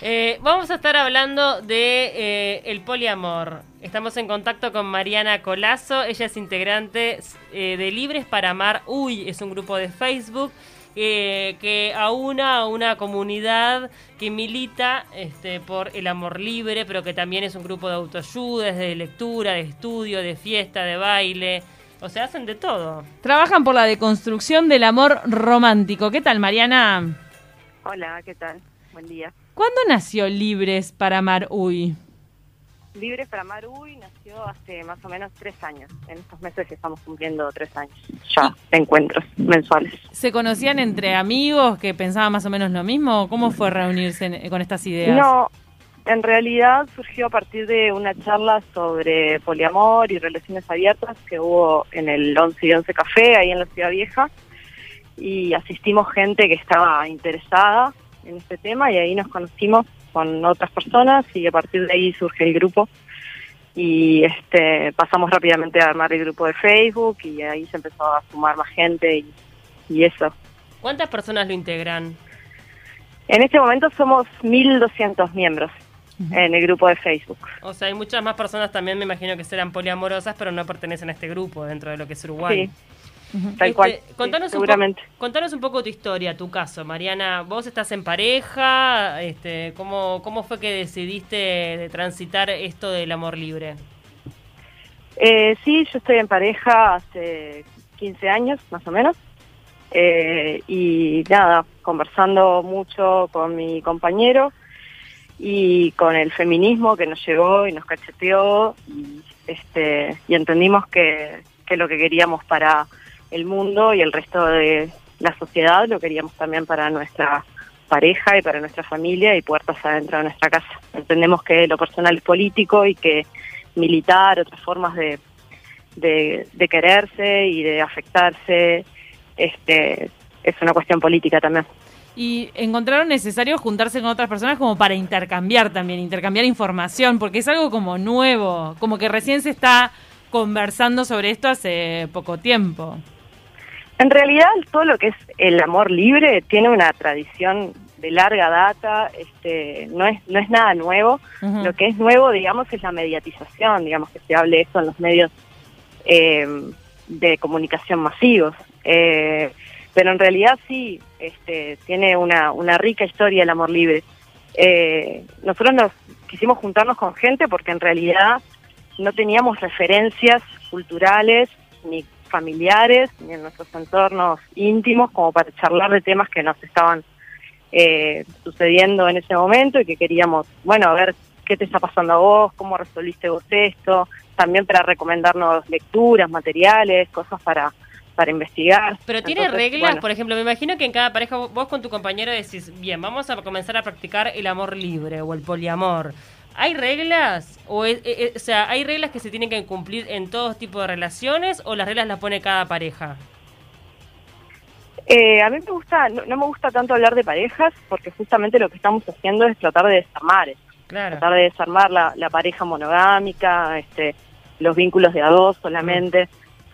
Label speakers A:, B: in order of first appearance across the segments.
A: Eh, vamos a estar hablando de eh, el poliamor. Estamos en contacto con Mariana Colazo. Ella es integrante eh, de Libres para Amar. Uy, es un grupo de Facebook que aúna a una comunidad que milita este, por el amor libre, pero que también es un grupo de autoayuda, de lectura, de estudio, de fiesta, de baile. O sea, hacen de todo.
B: Trabajan por la deconstrucción del amor romántico. ¿Qué tal, Mariana?
C: Hola, ¿qué tal? Buen día.
B: ¿Cuándo nació Libres para Amar Uy?
C: Libres para Amar Uy nació hace más o menos tres años. En estos meses estamos cumpliendo tres años ya de encuentros mensuales.
B: ¿Se conocían entre amigos que pensaban más o menos lo mismo? ¿Cómo fue reunirse con estas ideas?
C: No, en realidad surgió a partir de una charla sobre poliamor y relaciones abiertas que hubo en el 11 y 11 Café, ahí en la Ciudad Vieja, y asistimos gente que estaba interesada en este tema y ahí nos conocimos con otras personas y a partir de ahí surge el grupo y este pasamos rápidamente a armar el grupo de Facebook y ahí se empezó a sumar más gente y, eso.
A: ¿Cuántas personas lo integran?
C: En este momento somos 1.200 miembros en el grupo de Facebook.
A: O sea, hay muchas más personas también, me imagino que serán poliamorosas, pero no pertenecen a este grupo dentro de lo que es Uruguay.
C: Sí. Tal cual. Este,
A: contanos, seguramente. Un contanos un poco tu historia, tu caso, Mariana. ¿Vos estás en pareja? Este, ¿cómo, ¿Cómo fue que decidiste transitar esto del amor libre?
C: Eh, sí, yo estoy en pareja hace 15 años, más o menos. Eh, y nada, conversando mucho con mi compañero y con el feminismo que nos llegó y nos cacheteó y, este, y entendimos que, que lo que queríamos para el mundo y el resto de la sociedad lo queríamos también para nuestra pareja y para nuestra familia y puertas adentro de nuestra casa. Entendemos que lo personal es político y que militar, otras formas de, de, quererse y de afectarse, este, es una cuestión política también.
B: Y encontraron necesario juntarse con otras personas como para intercambiar también, intercambiar información, porque es algo como nuevo, como que recién se está conversando sobre esto hace poco tiempo.
C: En realidad, todo lo que es el amor libre tiene una tradición de larga data, este, no es no es nada nuevo. Lo que es nuevo, digamos, es la mediatización, digamos que se hable eso en los medios eh, de comunicación masivos. Eh, pero en realidad sí, este, tiene una, una rica historia el amor libre. Eh, nosotros nos quisimos juntarnos con gente porque en realidad no teníamos referencias culturales ni familiares ni en nuestros entornos íntimos como para charlar de temas que nos estaban eh, sucediendo en ese momento y que queríamos, bueno, a ver qué te está pasando a vos, cómo resolviste vos esto, también para recomendarnos lecturas, materiales, cosas para para investigar.
A: Pero tiene reglas, por ejemplo, me imagino que en cada pareja vos con tu compañero decís, bien, vamos a comenzar a practicar el amor libre o el poliamor. ¿Hay reglas? O, e, e, o sea, ¿hay reglas que se tienen que cumplir en todos tipos de relaciones o las reglas las pone cada pareja?
C: Eh, a mí me gusta, no, me gusta tanto hablar de parejas porque justamente lo que estamos haciendo es tratar de desarmar Tratar de desarmar la, pareja monogámica, este, los vínculos de a dos solamente.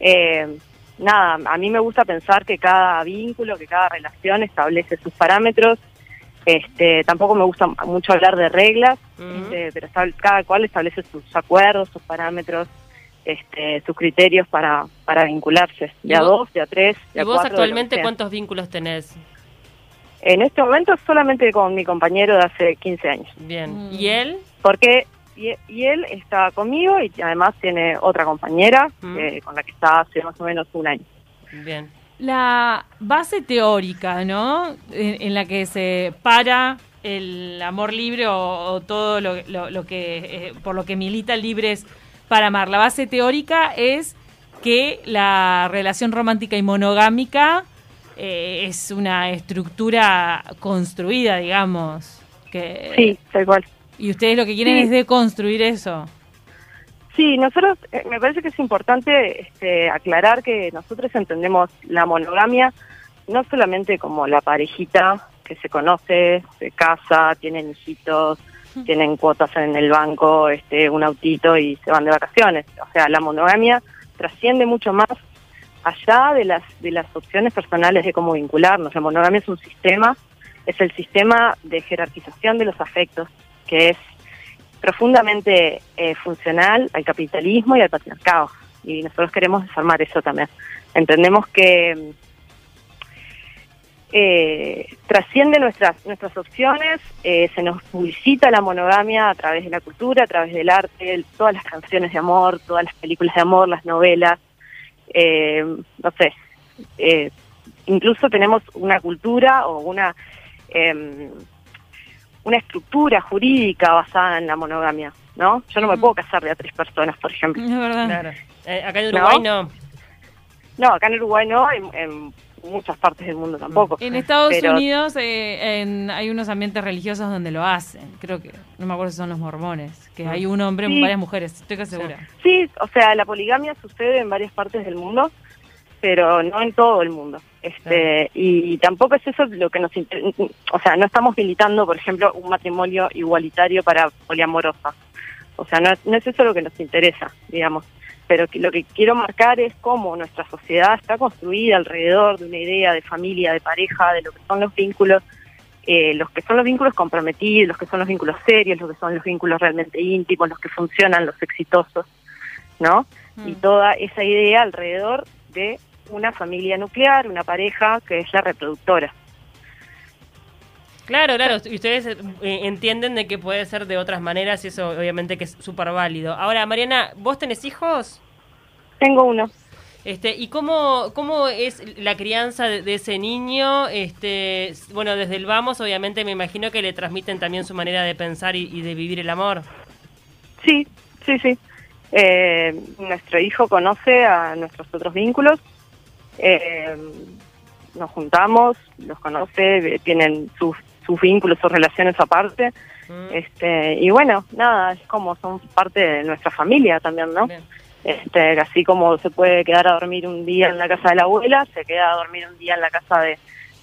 C: Eh, nada, a mí me gusta pensar que cada vínculo, que cada relación establece sus parámetros este, tampoco me gusta mucho hablar de reglas, este, pero cada cual establece sus acuerdos, sus parámetros, este, sus criterios para, para vincularse, de a dos, de a tres, de
A: ¿Y
C: a
A: vos actualmente cuántos vínculos tenés?
C: En este momento solamente con mi compañero de hace 15 años.
A: Bien. ¿Y él?
C: Porque y, él está conmigo y además tiene otra compañera con la que está hace más o menos un año.
A: Bien
B: la base teórica, ¿no? En, la que se para el amor libre o, todo lo, que eh, por lo que milita Libres para amar. La base teórica es que la relación romántica y monogámica eh, es una estructura construida, digamos. Que,
C: sí, tal cual.
B: Y ustedes lo que quieren es deconstruir eso.
C: Sí, nosotros, eh, me parece que es importante este, aclarar que nosotros entendemos la monogamia no solamente como la parejita que se conoce, se casa, tienen hijitos, tienen cuotas en el banco, este, un autito y se van de vacaciones. O sea, la monogamia trasciende mucho más allá de las de las opciones personales de cómo vincularnos. La monogamia es un sistema es el sistema de jerarquización de los afectos, que es profundamente eh, funcional al capitalismo y al patriarcado. Y nosotros queremos desarmar eso también. Entendemos que eh, trasciende nuestras nuestras opciones, eh, se nos publicita la monogamia a través de la cultura, a través del arte, todas las canciones de amor, todas las películas de amor, las novelas, eh, no sé, eh, incluso tenemos una cultura o una em, una estructura jurídica basada en la monogamia, ¿no? Yo no me puedo casar de a tres personas, por ejemplo.
A: Claro. acá en Uruguay no.
C: no. acá en Uruguay no, en muchas partes del mundo tampoco.
B: En Estados Unidos eh, hay unos ambientes religiosos donde lo hacen. Creo que, no me acuerdo si son los mormones, que hay un hombre y varias mujeres, estoy casi segura.
C: Sí, o sea, la poligamia sucede en varias partes del mundo, pero no en todo el mundo. Este, y, tampoco es eso lo que nos o sea, no estamos militando, por ejemplo, un matrimonio igualitario para poliamorosa. O sea, no, no es eso lo que nos interesa, digamos pero lo que quiero marcar es cómo nuestra sociedad está construida alrededor de una idea de familia, de pareja, de lo que son los vínculos, eh, los que son los vínculos comprometidos, los que son los vínculos serios, los que son los vínculos realmente íntimos, los que funcionan, los exitosos, ¿no? Y mm. toda esa idea alrededor de una familia nuclear, una pareja que es la reproductora.
A: Claro, claro, y ustedes eh, entienden de que puede ser de otras maneras y eso obviamente que es súper válido. Ahora, Mariana, ¿vos tenés hijos?
C: Tengo uno.
A: Este, ¿Y cómo, cómo es la crianza de, ese niño? Este, bueno, desde el vamos, obviamente me imagino que le transmiten también su manera de pensar y, de vivir el amor.
C: Sí, sí, sí. Eh, nuestro hijo conoce a nuestros otros vínculos. Eh, nos juntamos, los conoce, tienen sus sus vínculos, sus relaciones aparte. Mm. Este, y bueno, nada, es como son parte de nuestra familia también, ¿no? Este, así como se puede quedar a dormir un día en la casa de la abuela, se queda a dormir un día en la casa de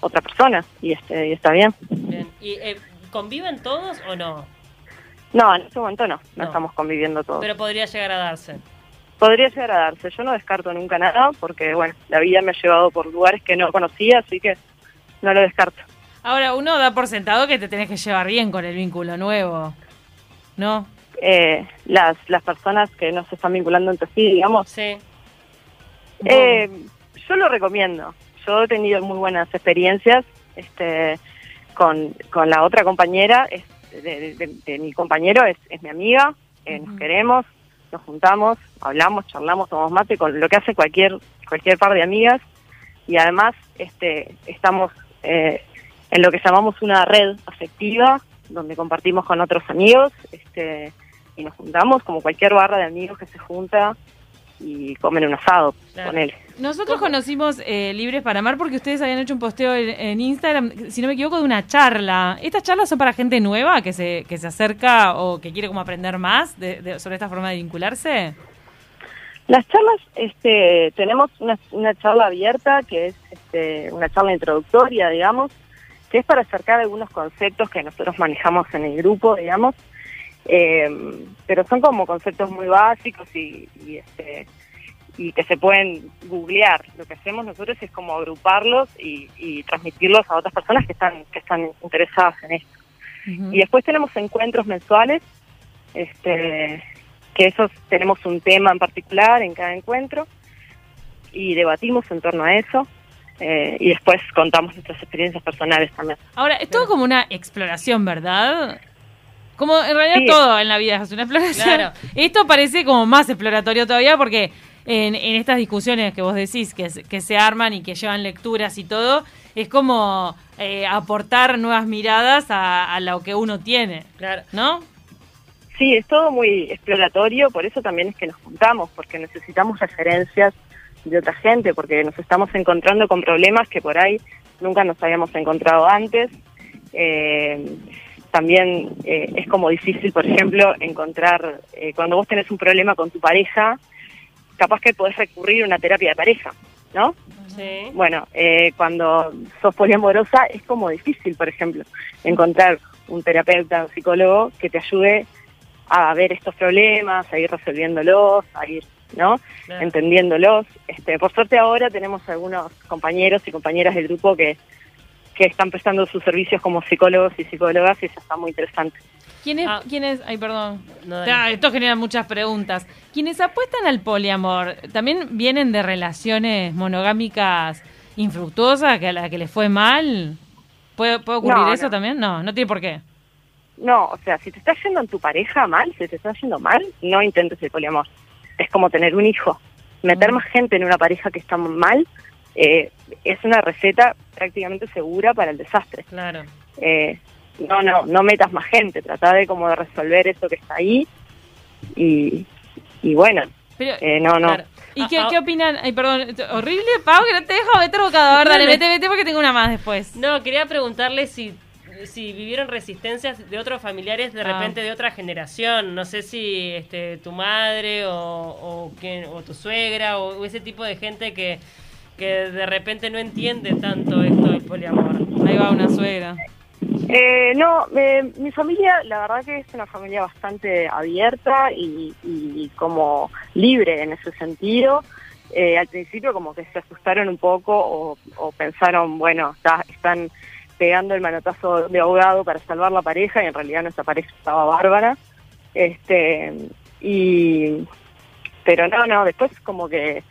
C: otra persona y este y está bien.
A: ¿Y eh, conviven todos o no?
C: No, en este momento no, no, estamos conviviendo todos.
A: Pero podría llegar a darse.
C: Podría llegar a darse. Yo no descarto nunca nada porque, bueno, la vida me ha llevado por lugares que no conocía, así que no lo descarto.
B: Ahora, uno da por sentado que te tenés que llevar bien con el vínculo nuevo, ¿no?
C: Eh, las, las personas que no se están vinculando entre sí, digamos.
A: Sí.
C: Eh, yo lo recomiendo. Yo he tenido muy buenas experiencias este, con, con la otra compañera, es, de, mi compañero, es, es mi amiga, eh, nos queremos, nos juntamos, hablamos, charlamos, tomamos mate, con lo que hace cualquier cualquier par de amigas. Y además este estamos eh, en lo que llamamos una red afectiva, donde compartimos con otros amigos este, y nos juntamos como cualquier barra de amigos que se junta y comen un asado con él.
B: Nosotros conocimos eh, Libres para Amar porque ustedes habían hecho un posteo en, Instagram, si no me equivoco, de una charla. ¿Estas charlas son para gente nueva que se, que se acerca o que quiere como aprender más de, sobre esta forma de vincularse?
C: Las charlas, este, tenemos una, una charla abierta que es este, una charla introductoria, digamos, que es para acercar algunos conceptos que nosotros manejamos en el grupo, digamos, eh, pero son como conceptos muy básicos y, este, y que se pueden googlear. Lo que hacemos nosotros es como agruparlos y, transmitirlos a otras personas que están que están interesadas en esto. Y después tenemos encuentros mensuales, este, que esos tenemos un tema en particular en cada encuentro y debatimos en torno a eso. Eh, y después contamos nuestras experiencias personales también.
B: Ahora, es todo como una exploración, ¿verdad? Como en realidad todo en la vida es una exploración. Esto parece como más exploratorio todavía porque en, estas discusiones que vos decís que, que se arman y que llevan lecturas y todo, es como eh, aportar nuevas miradas a, a, lo que uno tiene, claro. ¿no?
C: Sí, es todo muy exploratorio, por eso también es que nos juntamos, porque necesitamos referencias de otra gente, porque nos estamos encontrando con problemas que por ahí nunca nos habíamos encontrado antes. Eh, también eh, es como difícil, por ejemplo, encontrar, eh, cuando vos tenés un problema con tu pareja, capaz que podés recurrir a una terapia de pareja, ¿no? Sí. Bueno, cuando sos poliamorosa es como difícil, por ejemplo, encontrar un terapeuta, un psicólogo que te ayude a ver estos problemas, a ir resolviéndolos, a ir ¿no? Entendiéndolos. Este, por suerte ahora tenemos algunos compañeros y compañeras del grupo que, que están prestando sus servicios como psicólogos y psicólogas y eso está muy interesante.
B: ¿Quiénes,
A: Ah.
B: quiénes, ay, perdón.
A: No.
B: Ah, esto genera muchas preguntas. Quienes apuestan al poliamor, ¿también vienen de relaciones monogámicas infructuosas, que a la que les fue mal? ¿Puede, puede ocurrir
C: No,
B: eso
C: no.
B: también? No, no tiene por qué.
C: No, o sea, si te está yendo en tu pareja mal, si te está yendo mal, no intentes el poliamor. Es como tener un hijo. Meter
B: Mm.
C: más gente en una pareja que está mal eh, es una receta prácticamente segura para el desastre.
A: Claro.
C: Eh, no, no, no metas más gente. Trata de como de resolver eso que está ahí y, y bueno,
B: Pero,
C: eh, no, no.
A: Claro.
B: ¿Y
A: Ah,
B: qué,
A: ah,
B: qué opinan? Ay, perdón, horrible, Pau, que no te dejo meter bocado. A ver, dale, vete, vete porque tengo una más después.
A: No, quería preguntarle si, si vivieron resistencias de otros familiares de
B: Ah.
A: repente de otra generación. No sé si este, tu madre o, o, quién- o tu suegra o, o ese tipo de gente que, que de repente no entiende tanto esto del poliamor.
B: Ahí va una suegra.
C: Eh, no, eh, mi familia, la verdad que es una familia bastante abierta y, y como libre en ese sentido. Eh, al principio como que se asustaron un poco o, o pensaron, bueno, está- están pegando el manotazo de ahogado para salvar la pareja y en realidad nuestra pareja estaba bárbara. Este, y, pero no, no, después como que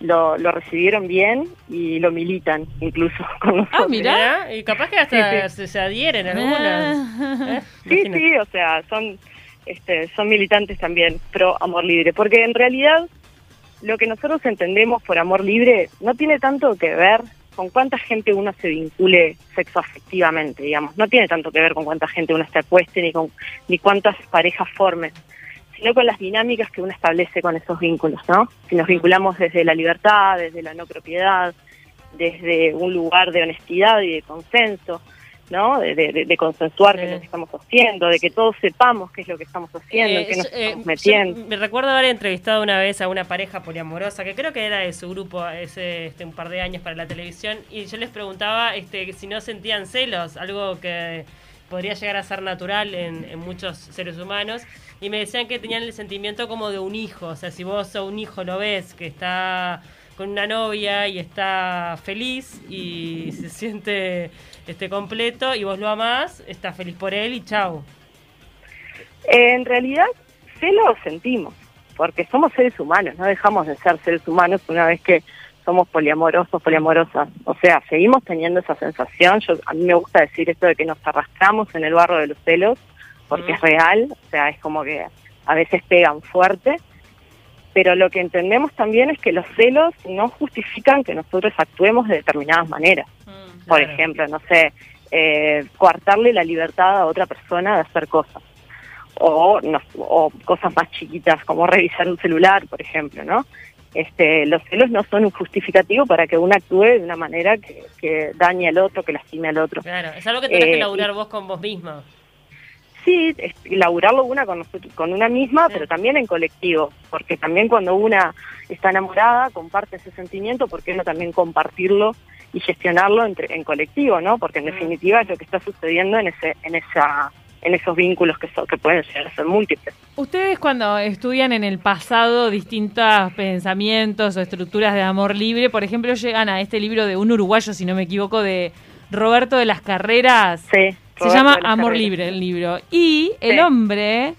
C: lo, lo recibieron bien y lo militan incluso con nosotros.
B: Ah, mirá.
A: Y capaz que hasta
C: Sí,
A: Se, se adhieren algunas. ¿eh?
C: Sí, sí, o sea, son, este, son militantes también pro amor libre, porque en realidad lo que nosotros entendemos por amor libre no tiene tanto que ver con cuánta gente uno se vincule sexoafectivamente, digamos, no tiene tanto que ver con cuánta gente uno se acueste ni con ni cuántas parejas forme, sino con las dinámicas que uno establece con esos vínculos, ¿no? Si nos vinculamos desde la libertad, desde la no propiedad, desde un lugar de honestidad y de consenso, ¿no? De, de- de consensuar qué es lo que estamos haciendo, de que todos sepamos qué es lo que estamos haciendo, en qué nos
A: Eh,
C: estamos metiendo.
A: me recuerdo haber entrevistado una vez a una pareja poliamorosa que creo que era de su grupo hace este, un par de años para la televisión y yo les preguntaba este, si no sentían celos, algo que podría llegar a ser natural en, en muchos seres humanos y me decían que tenían el sentimiento como de un hijo, o sea, si vos a un hijo lo ves que está con una novia y está feliz y se siente este completo y vos lo amás, estás feliz por él y chau.
C: Eh, en realidad, celos sentimos, porque somos seres humanos, no dejamos de ser seres humanos una vez que somos poliamorosos, poliamorosas. O sea, seguimos teniendo esa sensación. Yo, a mí me gusta decir esto de que nos arrastramos en el barro de los celos, porque
A: Mm.
C: es real, o sea, es como que a veces pegan fuerte. Pero lo que entendemos también es que los celos no justifican que nosotros actuemos de determinadas maneras. Por
A: Claro.
C: ejemplo, no sé, eh, coartarle la libertad a otra persona de hacer cosas. O, no- o cosas más chiquitas, como revisar un celular, por ejemplo, ¿no? Este, los celos no son un justificativo para que uno actúe de una manera que, que dañe al otro, que lastime al otro.
A: Claro, es algo que tenés que
C: Eh,
A: laburar
C: y-
A: vos con vos misma.
C: Sí, es, laburarlo una con, con una misma,
A: Sí.
C: pero también en colectivo, porque también cuando una está enamorada comparte ese sentimiento, ¿por qué no también compartirlo y gestionarlo entre, en colectivo, no? Porque en definitiva es lo que está sucediendo en ese, en esa, en esos vínculos que son, que pueden llegar a ser múltiples.
B: Ustedes cuando estudian en el pasado distintos pensamientos o estructuras de amor libre, por ejemplo, llegan a este libro de un uruguayo, si no me equivoco, de Roberto de las Carreras.
C: Sí.
B: Se llama Amor
C: Carreras.
B: Libre el libro. Y el hombre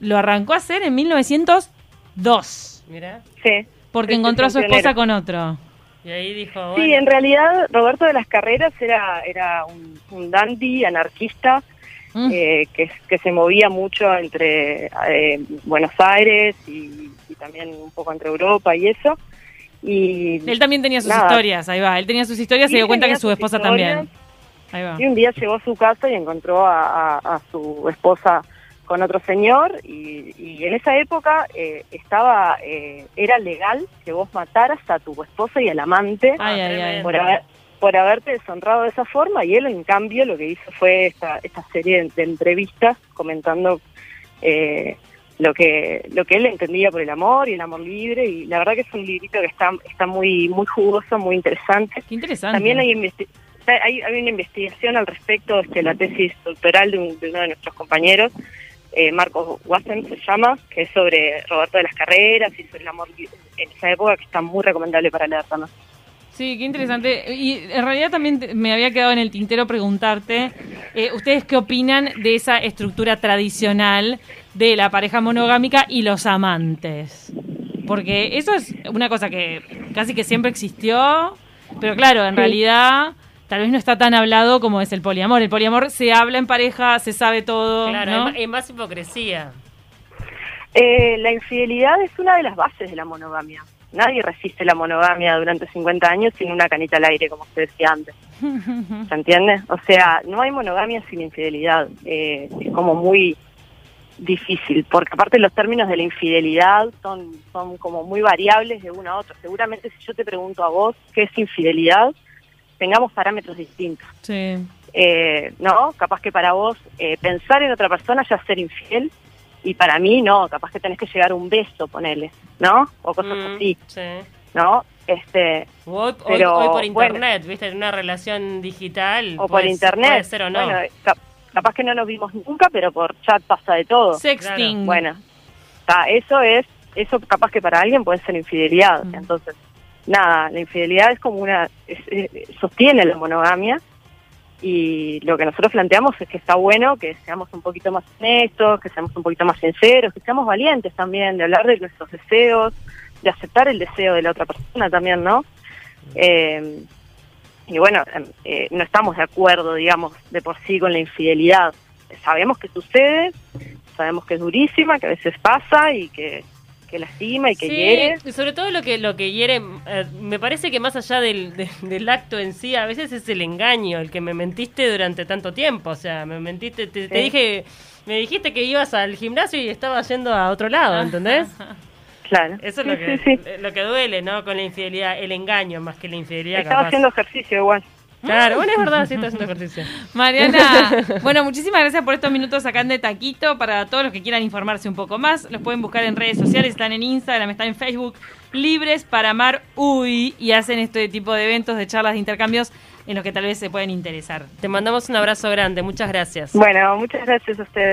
B: lo arrancó a hacer en 1902,
A: Mira.
C: Sí.
B: porque
C: Sí,
B: encontró a su esposa con otro.
A: Y ahí dijo,
C: Sí, en realidad Roberto de las Carreras era, era un, un dandy anarquista
B: Mm.
C: eh, que, que se movía mucho entre eh, Buenos Aires y, y también un poco entre Europa y eso. Y,
B: Él también tenía sus
C: Nada.
B: historias, ahí va. Él tenía sus historias y se dio cuenta que su esposa
C: historias.
B: también. Ahí va.
C: y un día llegó a su casa y encontró a, a- a su esposa con otro señor y, y en esa época eh, estaba eh, era legal que vos mataras a tu esposa y al amante
B: Ay,
C: por haber por haberte deshonrado de esa forma y él en cambio lo que hizo fue esta, esta serie de, de entrevistas comentando eh, lo que lo que él entendía por el amor y el amor libre y la verdad que es un librito que está está muy muy jugoso muy interesante
B: Qué interesante.
C: también hay, investi- hay, hay una investigación al respecto de la tesis doctoral de, un- de uno de nuestros compañeros eh, Marcos Wassen se llama que es sobre Roberto de las Carreras y sobre el amor libre en esa época que está muy recomendable para leer también
B: Sí, qué interesante. Y en realidad también me había quedado en el tintero preguntarte, eh, ¿ustedes qué opinan de esa estructura tradicional de la pareja monogámica y los amantes? Porque eso es una cosa que casi que siempre existió, pero claro, en
C: Sí.
B: realidad tal vez no está tan hablado como es el poliamor. El poliamor se habla en pareja, se sabe todo,
A: Claro,
B: ¿no?
A: es más hipocresía.
C: Eh, la infidelidad es una de las bases de la monogamia. Nadie resiste la monogamia durante 50 años sin una canita al aire, como usted decía antes. ¿Se entiende? O sea, no hay monogamia sin infidelidad. Eh, es como muy difícil, porque aparte los términos de la infidelidad son, son como muy variables de uno a otro. Seguramente si yo te pregunto a vos qué es infidelidad, tengamos parámetros distintos.
B: Sí.
C: Eh, ¿No? Capaz que para vos eh, pensar en otra persona ya es ser infiel, y para mí no, capaz que tenés que llegar a un beso, ponele, ¿no? O cosas
A: Mm,
C: así,
A: sí.
C: ¿no? Este,
A: O Hoy,
C: Pero,
A: hoy por
C: bueno.
A: internet, ¿viste? En una relación digital.
C: o por internet.
A: Puede ser o no.
C: Bueno, cap- capaz que no nos vimos nunca, pero por chat pasa de todo.
B: Sexting.
C: Bueno, ta, eso es, eso capaz que para alguien puede ser infidelidad.
B: Mm.
C: Entonces, nada, la infidelidad es como una, es- es- sostiene la monogamia y lo que nosotros planteamos es que está bueno que seamos un poquito más honestos, que seamos un poquito más sinceros, que seamos valientes también, de hablar de nuestros deseos, de aceptar el deseo de la otra persona también, ¿no? Eh, y bueno, em, eh, no estamos de acuerdo, digamos, de por sí con la infidelidad. Sabemos que sucede, sabemos que es durísima, que a veces pasa y que, que lastima y que
A: Sí,
C: hiere.
A: y sobre todo lo que lo que hiere, eh, me parece que más allá del, de- del acto en sí, a veces es el engaño, el que me mentiste durante tanto tiempo, o sea, me mentiste, te, dije, me dijiste que ibas al gimnasio y estabas yendo a otro lado, ¿entendés?
C: Claro.
A: Eso es
C: Sí,
A: lo que, lo que duele, ¿no? Con la infidelidad, el engaño más que la infidelidad.
C: Estaba
A: capaz.
C: haciendo ejercicio igual.
A: Claro, bueno, es verdad, sí, está haciendo ejercicio.
B: Mariana, bueno, muchísimas gracias por estos minutos acá en De Taquito. Para todos los que quieran informarse un poco más, los pueden buscar en redes sociales, están en Instagram, están en Facebook, Libres para Amar Uy, y hacen este tipo de eventos, de charlas, de intercambios en los que tal vez se pueden interesar.
A: Te mandamos un abrazo grande, muchas gracias.
C: Bueno, muchas gracias a ustedes.